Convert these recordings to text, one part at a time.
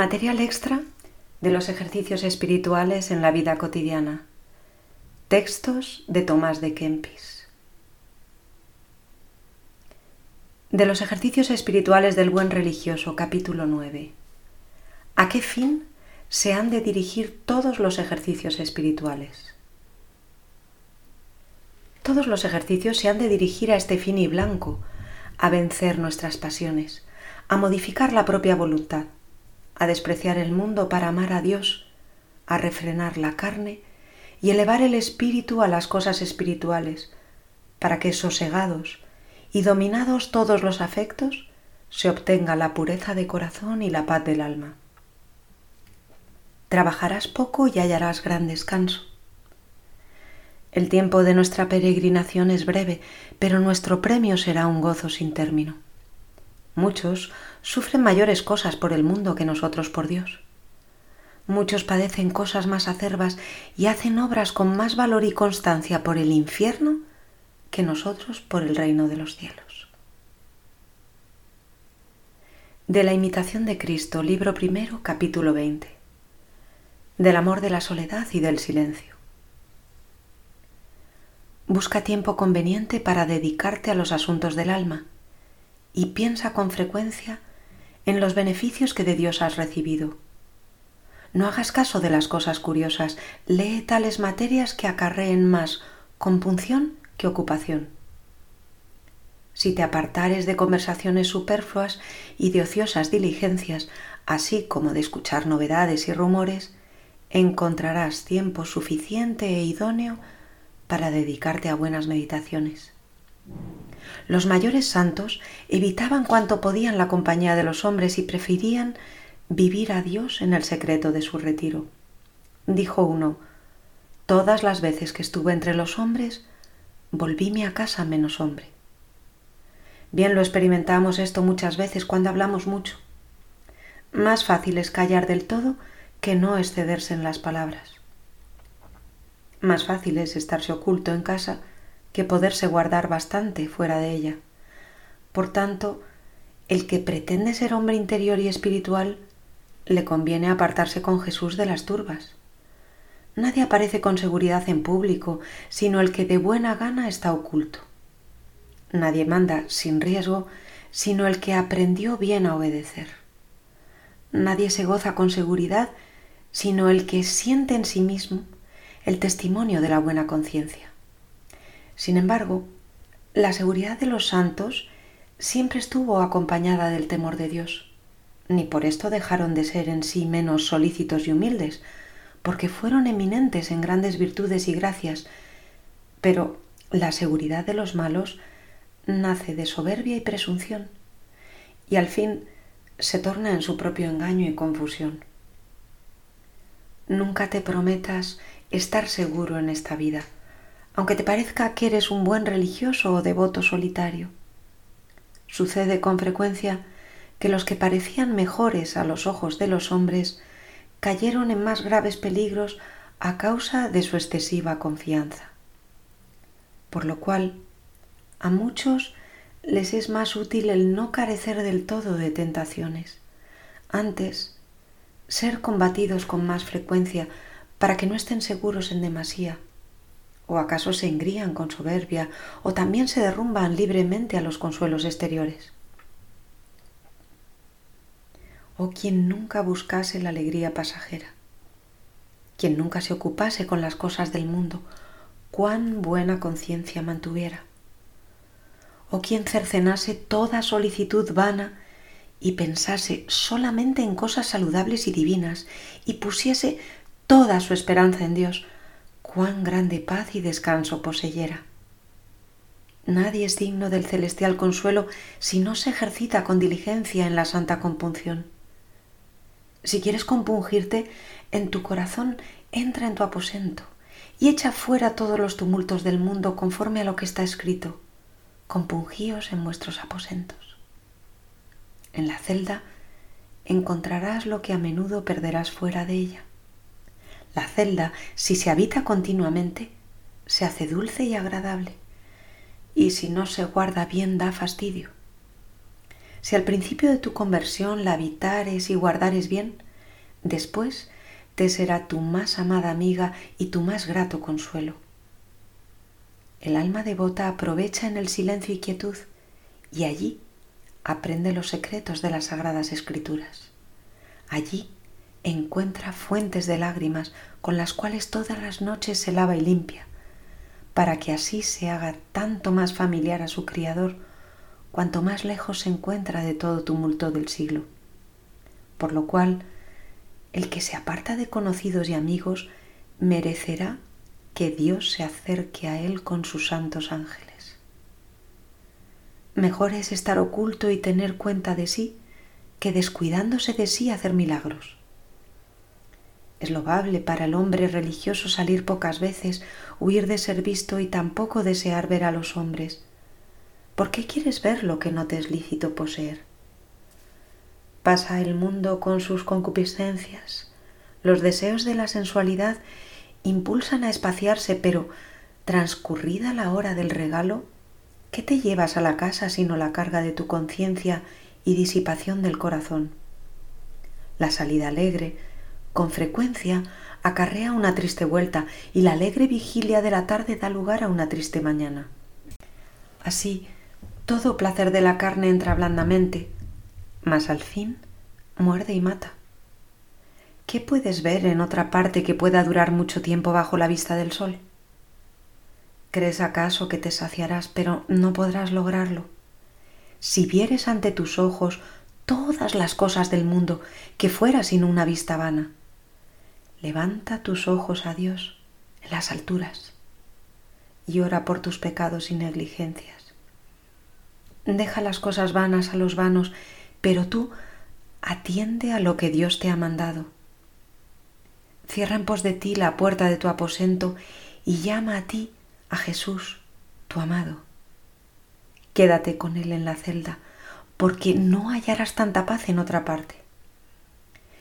Material extra de los ejercicios espirituales en la vida cotidiana. Textos de Tomás de Kempis. De los ejercicios espirituales del buen religioso, capítulo 9. ¿A qué fin se han de dirigir todos los ejercicios espirituales? Todos los ejercicios se han de dirigir a este fin y blanco, a vencer nuestras pasiones, a modificar la propia voluntad, a despreciar el mundo para amar a Dios, a refrenar la carne y elevar el espíritu a las cosas espirituales, para que sosegados y dominados todos los afectos, se obtenga la pureza de corazón y la paz del alma. Trabajarás poco y hallarás gran descanso. El tiempo de nuestra peregrinación es breve, pero nuestro premio será un gozo sin término. Muchos sufren mayores cosas por el mundo que nosotros por Dios. Muchos padecen cosas más acerbas y hacen obras con más valor y constancia por el infierno que nosotros por el reino de los cielos. De la imitación de Cristo, libro primero, capítulo 20. Del amor de la soledad y del silencio. Busca tiempo conveniente para dedicarte a los asuntos del alma y piensa con frecuencia en los beneficios que de Dios has recibido. No hagas caso de las cosas curiosas, lee tales materias que acarreen más compunción que ocupación. Si te apartares de conversaciones superfluas y de ociosas diligencias, así como de escuchar novedades y rumores, encontrarás tiempo suficiente e idóneo para dedicarte a buenas meditaciones. Los mayores santos evitaban cuanto podían la compañía de los hombres y preferían vivir a Dios en el secreto de su retiro. Dijo uno, Todas las veces que estuve entre los hombres, volvíme a casa menos hombre. Bien lo experimentamos esto muchas veces cuando hablamos mucho. Más fácil es callar del todo que no excederse en las palabras. Más fácil es estarse oculto en casa que poderse guardar bastante fuera de ella. Por tanto, el que pretende ser hombre interior y espiritual le conviene apartarse con Jesús de las turbas. Nadie aparece con seguridad en público, sino el que de buena gana está oculto. Nadie manda sin riesgo, sino el que aprendió bien a obedecer. Nadie se goza con seguridad, sino el que siente en sí mismo el testimonio de la buena conciencia. Sin embargo, la seguridad de los santos siempre estuvo acompañada del temor de Dios, ni por esto dejaron de ser en sí menos solícitos y humildes, porque fueron eminentes en grandes virtudes y gracias, pero la seguridad de los malos nace de soberbia y presunción, y al fin se torna en su propio engaño y confusión. Nunca te prometas estar seguro en esta vida, aunque te parezca que eres un buen religioso o devoto solitario. Sucede con frecuencia que los que parecían mejores a los ojos de los hombres cayeron en más graves peligros a causa de su excesiva confianza. Por lo cual, a muchos les es más útil el no carecer del todo de tentaciones, antes ser combatidos con más frecuencia para que no estén seguros en demasía? ¿O acaso se engrían con soberbia o también se derrumban libremente a los consuelos exteriores? ¿O quien nunca buscase la alegría pasajera? Quien nunca se ocupase con las cosas del mundo, cuán buena conciencia mantuviera? ¿O quien cercenase toda solicitud vana y pensase solamente en cosas saludables y divinas y pusiese toda su esperanza en Dios, cuán grande paz y descanso poseyera. Nadie es digno del celestial consuelo si no se ejercita con diligencia en la santa compunción. Si quieres compungirte, en tu corazón entra en tu aposento y echa fuera todos los tumultos del mundo conforme a lo que está escrito. Compungíos en vuestros aposentos. En la celda encontrarás lo que a menudo perderás fuera de ella. La celda, si se habita continuamente, se hace dulce y agradable, y si no se guarda bien da fastidio. Si al principio de tu conversión la habitares y guardares bien, Después te será tu más amada amiga y tu más grato consuelo. El alma devota aprovecha en el silencio y quietud y allí aprende los secretos de las sagradas escrituras. Allí encuentra fuentes de lágrimas con las cuales todas las noches se lava y limpia, para que así se haga tanto más familiar a su Criador cuanto más lejos se encuentra de todo tumulto del siglo. Por lo cual, el que se aparta de conocidos y amigos merecerá que Dios se acerque a él con sus santos ángeles. Mejor es estar oculto y tener cuenta de sí que descuidándose de sí hacer milagros. Es loable para el hombre religioso salir pocas veces, huir de ser visto y tampoco desear ver a los hombres. ¿Por qué quieres ver lo que no te es lícito poseer? Pasa el mundo con sus concupiscencias. Los deseos de la sensualidad impulsan a espaciarse, pero transcurrida la hora del regalo, ¿qué te llevas a la casa sino la carga de tu conciencia y disipación del corazón? La salida alegre, con frecuencia, acarrea una triste vuelta y la alegre vigilia de la tarde da lugar a una triste mañana. Así, todo placer de la carne entra blandamente, mas al fin muerde y mata. ¿Qué puedes ver en otra parte que pueda durar mucho tiempo bajo la vista del sol? ¿Crees acaso que te saciarás, pero no podrás lograrlo? Si vieres ante tus ojos todas las cosas del mundo, que fuera sin una vista vana. Levanta tus ojos a Dios en las alturas y ora por tus pecados y negligencias. Deja las cosas vanas a los vanos pero tú atiende a lo que Dios te ha mandado. Cierra en pos de ti la puerta de tu aposento y llama a ti, a Jesús, tu amado. Quédate con Él en la celda, porque no hallarás tanta paz en otra parte.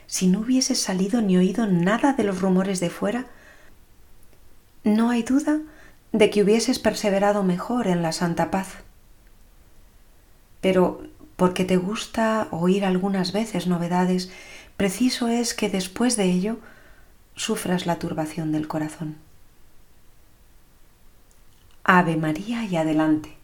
Si no hubieses salido ni oído nada de los rumores de fuera, no hay duda de que hubieses perseverado mejor en la santa paz. Pero porque te gusta oír algunas veces novedades, preciso es que después de ello sufras la turbación del corazón. Ave María y adelante.